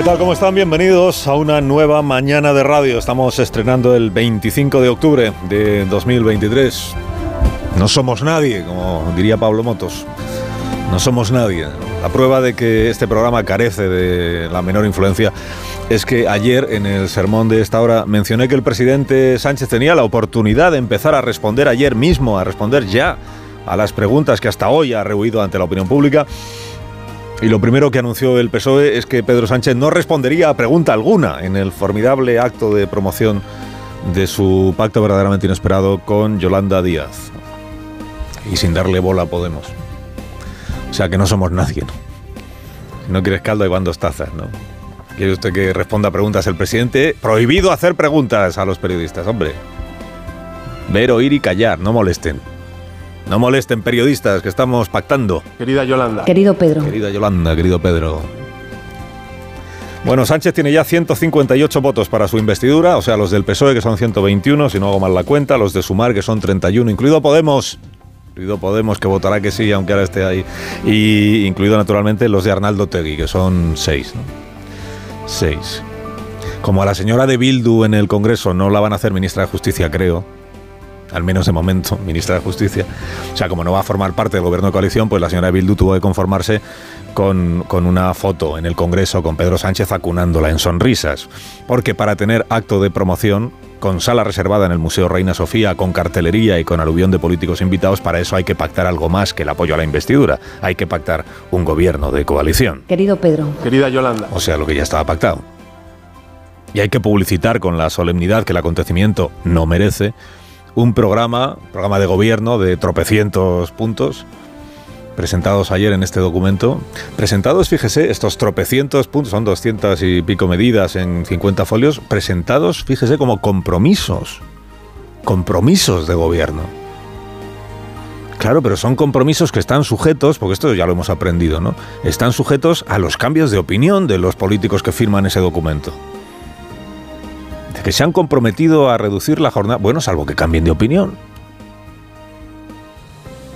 ¿Qué tal? ¿Cómo están? Bienvenidos a una nueva mañana de radio. Estamos estrenando el 25 de octubre de 2023. No somos nadie, como diría Pablo Motos. No somos nadie. La prueba de que este programa carece de la menor influencia es que ayer en el sermón de esta hora mencioné que el presidente Sánchez tenía la oportunidad de empezar a responder ayer mismo, a responder ya a las preguntas que hasta hoy ha rehuido ante la opinión pública. Y lo primero que anunció el PSOE es que Pedro Sánchez no respondería a pregunta alguna en el formidable acto de promoción de su pacto verdaderamente inesperado con Yolanda Díaz. Y sin darle bola Podemos. O sea que no somos nadie. ¿no? Si no quieres caldo, hay van dos tazas, ¿no? ¿Quiere usted que responda a preguntas el presidente? Prohibido hacer preguntas a los periodistas, hombre. Ver, oír y callar, no molesten. No molesten periodistas que estamos pactando. Querida Yolanda. Querido Pedro. Querida Yolanda, querido Pedro. Bueno, Sánchez tiene ya 158 votos para su investidura, o sea, los del PSOE que son 121, si no hago mal la cuenta, los de Sumar que son 31, incluido Podemos. Incluido Podemos que votará que sí, aunque ahora esté ahí. Y incluido naturalmente los de Arnaldo Tegui, que son 6. ¿no? 6. Como a la señora de Bildu en el Congreso no la van a hacer ministra de Justicia, creo, al menos de momento, ministra de Justicia. O sea, como no va a formar parte del gobierno de coalición, pues la señora Bildu tuvo que conformarse con, con, una foto en el Congreso con Pedro Sánchez acunándola en sonrisas. Porque para tener acto de promoción, con sala reservada en el Museo Reina Sofía, con cartelería y con aluvión de políticos invitados, para eso hay que pactar algo más que el apoyo a la investidura. Hay que pactar un gobierno de coalición. Querido Pedro. Querida Yolanda. O sea, lo que ya estaba pactado. Y hay que publicitar con la solemnidad que el acontecimiento no merece un programa, programa de gobierno de tropecientos puntos, presentados ayer en este documento. Presentados, fíjese, estos tropecientos puntos, son 200 y pico medidas en 50 folios, presentados, fíjese, como compromisos. Compromisos de gobierno. Claro, pero son compromisos que están sujetos, porque esto ya lo hemos aprendido, ¿no? Están sujetos a los cambios de opinión de los políticos que firman ese documento que se han comprometido a reducir la jornada, bueno, salvo que cambien de opinión.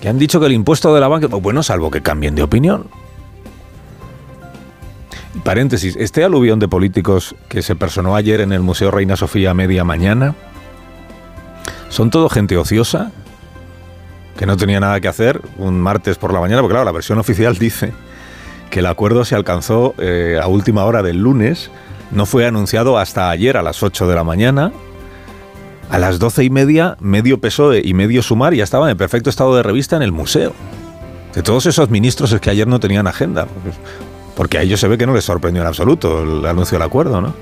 Que han dicho que el impuesto de la banca, bueno, salvo que cambien de opinión. Paréntesis, este aluvión de políticos que se personó ayer en el Museo Reina Sofía a media mañana, ¿son todo gente ociosa? Que no tenía nada que hacer un martes por la mañana, porque claro, la versión oficial dice que el acuerdo se alcanzó eh, a última hora del lunes, no fue anunciado hasta ayer a las 8 de la mañana. A las 12 y media, medio PSOE y medio Sumar ya estaban en perfecto estado de revista en el museo. De todos esos ministros es que ayer no tenían agenda. Porque a ellos se ve que no les sorprendió en absoluto el anuncio del acuerdo, ¿no?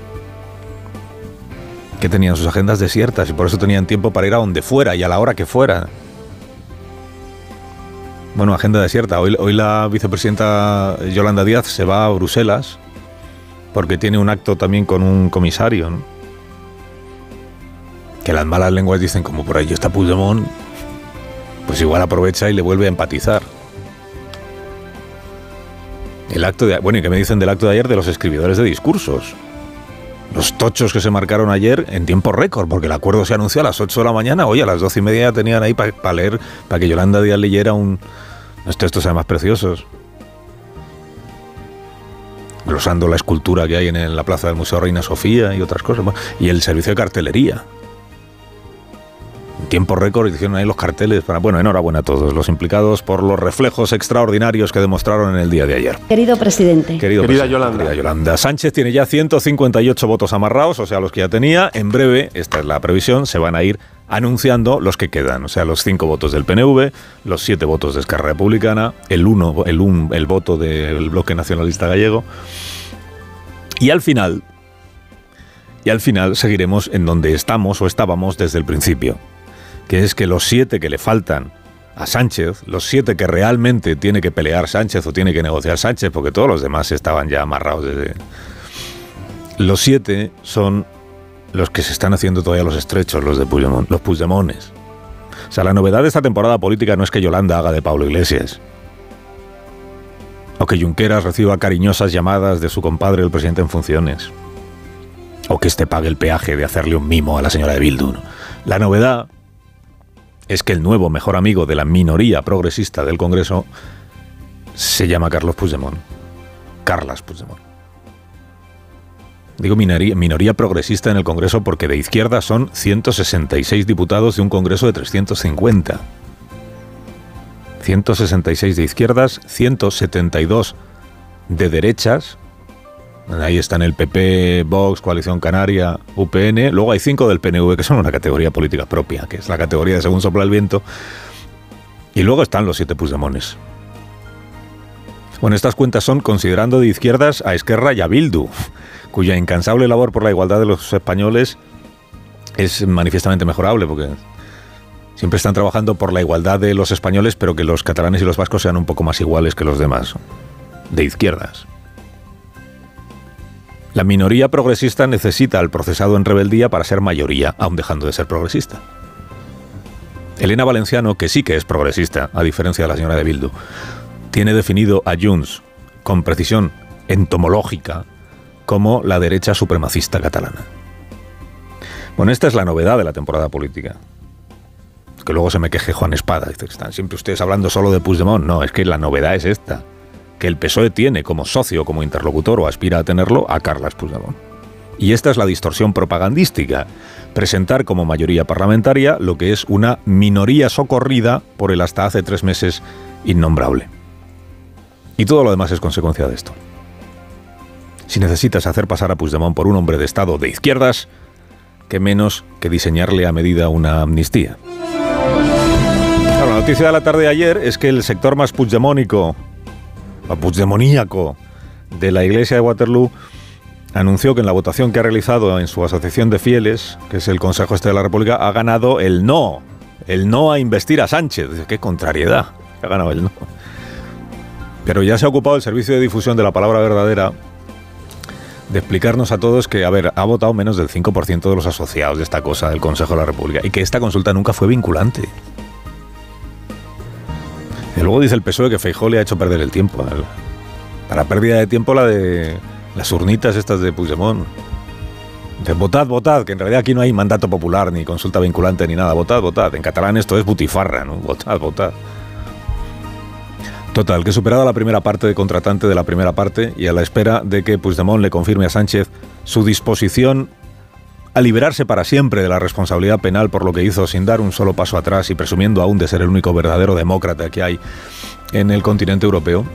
Que tenían sus agendas desiertas y por eso tenían tiempo para ir a donde fuera y a la hora que fuera. Bueno, agenda desierta. Hoy, hoy la vicepresidenta Yolanda Díaz se va a Bruselas porque tiene un acto también con un comisario, ¿no? Que las malas lenguas dicen, como por ahí está Puigdemont, pues igual aprovecha y le vuelve a empatizar. El acto de... Bueno, ¿y qué me dicen del acto de ayer de los escribidores de discursos? Los tochos que se marcaron ayer en tiempo récord, porque el acuerdo se anunció a las 8 de la mañana, hoy a las 12 y media ya tenían ahí para pa leer, para que Yolanda Díaz leyera un... Los textos además preciosos glosando la escultura que hay en la plaza del Museo Reina Sofía y otras cosas. Y el servicio de cartelería. Tiempo récord hicieron ahí los carteles para... Bueno, enhorabuena a todos los implicados por los reflejos extraordinarios que demostraron en el día de ayer. Querido presidente. Querido Querida presidente, Yolanda. querida Yolanda. Sánchez tiene ya 158 votos amarrados, o sea, los que ya tenía. En breve, esta es la previsión, se van a ir anunciando los que quedan, o sea, los cinco votos del PNV, los siete votos de Esquerra Republicana, el uno, el, un, el voto del bloque nacionalista gallego. Y al final, y al final seguiremos en donde estamos o estábamos desde el principio, que es que los siete que le faltan a Sánchez, los siete que realmente tiene que pelear Sánchez o tiene que negociar Sánchez, porque todos los demás estaban ya amarrados desde... Los siete son los que se están haciendo todavía los estrechos, los de Puigdemont, los Puigdemones. O sea, la novedad de esta temporada política no es que Yolanda haga de Pablo Iglesias. O que Junqueras reciba cariñosas llamadas de su compadre, el presidente en funciones. O que este pague el peaje de hacerle un mimo a la señora de Bildu. La novedad es que el nuevo mejor amigo de la minoría progresista del Congreso se llama Carlos Puigdemont. Carlas Puigdemont. Digo minoría, minoría, progresista en el Congreso porque de izquierda son 166 diputados de un Congreso de 350. 166 de izquierdas, 172 de derechas. Ahí están el PP, Vox, Coalición Canaria, UPN. Luego hay cinco del PNV, que son una categoría política propia, que es la categoría de según sopla el viento. Y luego están los siete Puigdemones. Bueno, estas cuentas son considerando de izquierdas a Esquerra y a Bildu cuya incansable labor por la igualdad de los españoles es manifiestamente mejorable, porque siempre están trabajando por la igualdad de los españoles, pero que los catalanes y los vascos sean un poco más iguales que los demás, de izquierdas. La minoría progresista necesita al procesado en rebeldía para ser mayoría, aun dejando de ser progresista. Elena Valenciano, que sí que es progresista, a diferencia de la señora de Bildu, tiene definido a Junts con precisión entomológica como la derecha supremacista catalana. Bueno, esta es la novedad de la temporada política. Que luego se me queje Juan Espada. Dice que están siempre ustedes hablando solo de Puigdemont. No, es que la novedad es esta. Que el PSOE tiene como socio, como interlocutor o aspira a tenerlo a Carlas Puigdemont. Y esta es la distorsión propagandística. Presentar como mayoría parlamentaria lo que es una minoría socorrida por el hasta hace tres meses innombrable. Y todo lo demás es consecuencia de esto si necesitas hacer pasar a Puigdemont por un hombre de Estado de izquierdas, que menos que diseñarle a medida una amnistía. la noticia de la tarde de ayer es que el sector más puigdemónico, o puigdemoníaco, de la iglesia de Waterloo anunció que en la votación que ha realizado en su asociación de fieles, que es el Consejo Este de la República, ha ganado el no. El no a investir a Sánchez. Qué contrariedad. Ha ganado el no. Pero ya se ha ocupado el servicio de difusión de la palabra verdadera de explicarnos a todos que, a ver, ha votado menos del 5% de los asociados de esta cosa del Consejo de la República y que esta consulta nunca fue vinculante. Y luego dice el PSOE que Feijó le ha hecho perder el tiempo. Para pérdida de tiempo la de las urnitas estas de Puigdemont. De votad, votad, que en realidad aquí no hay mandato popular, ni consulta vinculante, ni nada. Votad, votad. En catalán esto es butifarra, ¿no? Votad, votad. Total, que superada la primera parte de contratante de la primera parte y a la espera de que Puigdemont le confirme a Sánchez su disposición a liberarse para siempre de la responsabilidad penal por lo que hizo sin dar un solo paso atrás y presumiendo aún de ser el único verdadero demócrata que hay en el continente europeo,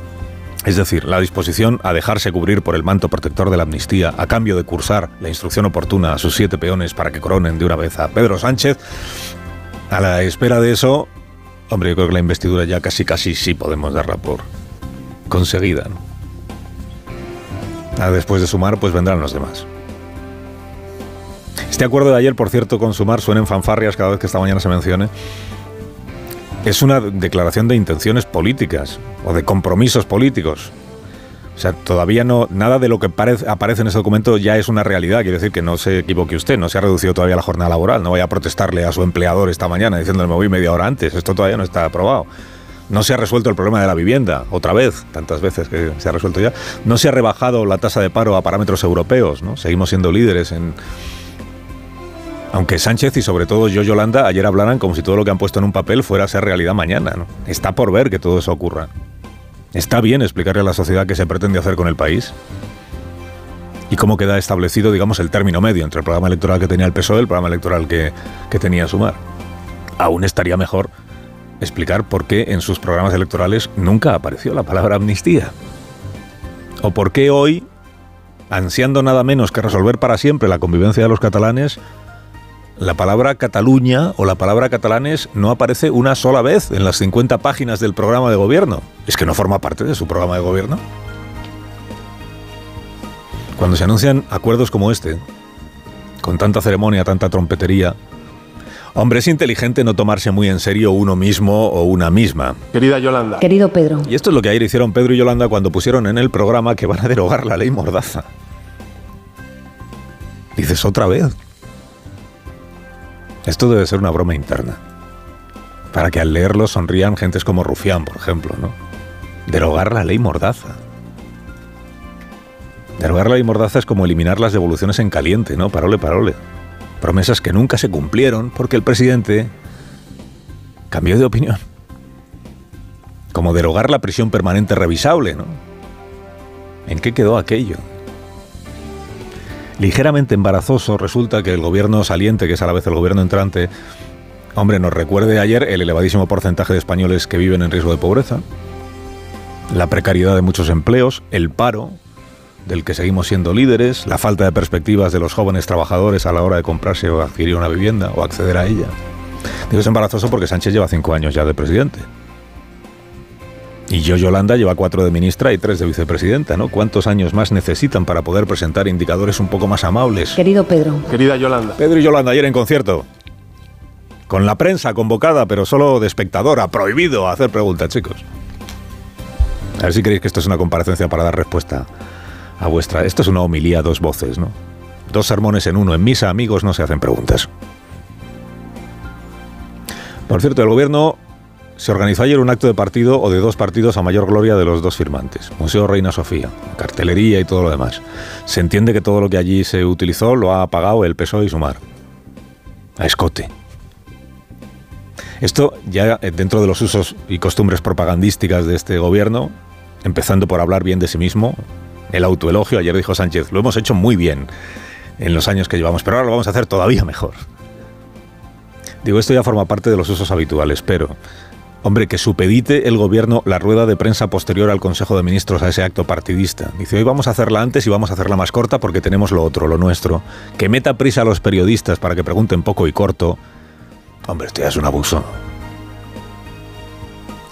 es decir, la disposición a dejarse cubrir por el manto protector de la amnistía a cambio de cursar la instrucción oportuna a sus siete peones para que coronen de una vez a Pedro Sánchez, a la espera de eso, Hombre, yo creo que la investidura ya casi casi sí podemos darla por conseguida. ¿no? Después de sumar, pues vendrán los demás. Este acuerdo de ayer, por cierto, con sumar suenen fanfarrias cada vez que esta mañana se mencione. Es una declaración de intenciones políticas o de compromisos políticos. O sea, todavía no, nada de lo que aparece en ese documento ya es una realidad. Quiere decir que no se equivoque usted, no se ha reducido todavía la jornada laboral. No vaya a protestarle a su empleador esta mañana diciéndole me voy media hora antes. Esto todavía no está aprobado. No se ha resuelto el problema de la vivienda, otra vez, tantas veces que se ha resuelto ya. No se ha rebajado la tasa de paro a parámetros europeos, ¿no? Seguimos siendo líderes en, aunque Sánchez y sobre todo yo, Yolanda, ayer hablaran como si todo lo que han puesto en un papel fuera a ser realidad mañana. Está por ver que todo eso ocurra. ¿Está bien explicarle a la sociedad qué se pretende hacer con el país? ¿Y cómo queda establecido, digamos, el término medio entre el programa electoral que tenía el PSOE y el programa electoral que, que tenía Sumar? Aún estaría mejor explicar por qué en sus programas electorales nunca apareció la palabra amnistía. O por qué hoy, ansiando nada menos que resolver para siempre la convivencia de los catalanes, la palabra Cataluña o la palabra catalanes no aparece una sola vez en las 50 páginas del programa de gobierno. Es que no forma parte de su programa de gobierno. Cuando se anuncian acuerdos como este, con tanta ceremonia, tanta trompetería, hombre, es inteligente no tomarse muy en serio uno mismo o una misma. Querida Yolanda. Querido Pedro. Y esto es lo que ayer hicieron Pedro y Yolanda cuando pusieron en el programa que van a derogar la ley Mordaza. Dices otra vez. Esto debe ser una broma interna. Para que al leerlo sonrían gentes como Rufián, por ejemplo, ¿no? Derogar la ley Mordaza. Derogar la ley Mordaza es como eliminar las devoluciones en caliente, ¿no? Parole, parole. Promesas que nunca se cumplieron porque el presidente cambió de opinión. Como derogar la prisión permanente revisable, ¿no? ¿En qué quedó aquello? Ligeramente embarazoso resulta que el gobierno saliente, que es a la vez el gobierno entrante, hombre, nos recuerde ayer el elevadísimo porcentaje de españoles que viven en riesgo de pobreza, la precariedad de muchos empleos, el paro, del que seguimos siendo líderes, la falta de perspectivas de los jóvenes trabajadores a la hora de comprarse o adquirir una vivienda o acceder a ella. Digo, es embarazoso porque Sánchez lleva cinco años ya de presidente. Y yo, Yolanda, lleva cuatro de ministra y tres de vicepresidenta, ¿no? ¿Cuántos años más necesitan para poder presentar indicadores un poco más amables? Querido Pedro. Querida Yolanda. Pedro y Yolanda ayer en concierto. Con la prensa convocada, pero solo de espectadora. Prohibido hacer preguntas, chicos. A ver si creéis que esto es una comparecencia para dar respuesta a vuestra... Esto es una homilía a dos voces, ¿no? Dos sermones en uno. En misa, amigos, no se hacen preguntas. Por cierto, el gobierno se organizó ayer un acto de partido o de dos partidos a mayor gloria de los dos firmantes. Museo Reina Sofía, cartelería y todo lo demás. Se entiende que todo lo que allí se utilizó lo ha pagado el PSOE y Sumar. A escote. Esto ya eh, dentro de los usos y costumbres propagandísticas de este gobierno, empezando por hablar bien de sí mismo, el autoelogio, ayer dijo Sánchez, lo hemos hecho muy bien en los años que llevamos, pero ahora lo vamos a hacer todavía mejor. Digo, esto ya forma parte de los usos habituales, pero, hombre, que supedite el gobierno la rueda de prensa posterior al Consejo de Ministros a ese acto partidista. Dice, hoy vamos a hacerla antes y vamos a hacerla más corta porque tenemos lo otro, lo nuestro. Que meta prisa a los periodistas para que pregunten poco y corto. Hombre, esto ya es un abuso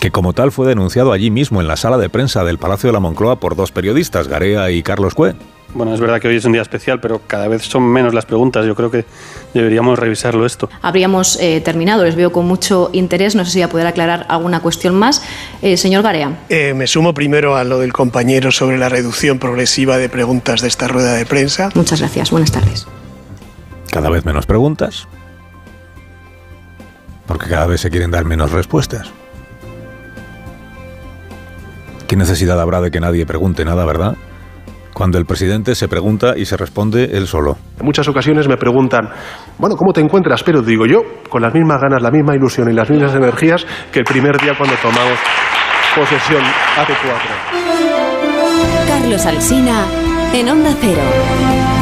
que como tal fue denunciado allí mismo en la sala de prensa del Palacio de la Moncloa por dos periodistas, Garea y Carlos Cue. Bueno, es verdad que hoy es un día especial, pero cada vez son menos las preguntas. Yo creo que deberíamos revisarlo esto. Habríamos eh, terminado, les veo con mucho interés. No sé si voy a poder aclarar alguna cuestión más. Eh, señor Garea. Eh, me sumo primero a lo del compañero sobre la reducción progresiva de preguntas de esta rueda de prensa. Muchas gracias. Buenas tardes. Cada vez menos preguntas. Porque cada vez se quieren dar menos respuestas. ¿Qué necesidad habrá de que nadie pregunte nada, verdad? Cuando el presidente se pregunta y se responde él solo. En muchas ocasiones me preguntan, bueno, ¿cómo te encuentras? Pero digo yo, con las mismas ganas, la misma ilusión y las mismas energías que el primer día cuando tomamos posesión hace cuatro. Carlos Alsina, en Onda Cero.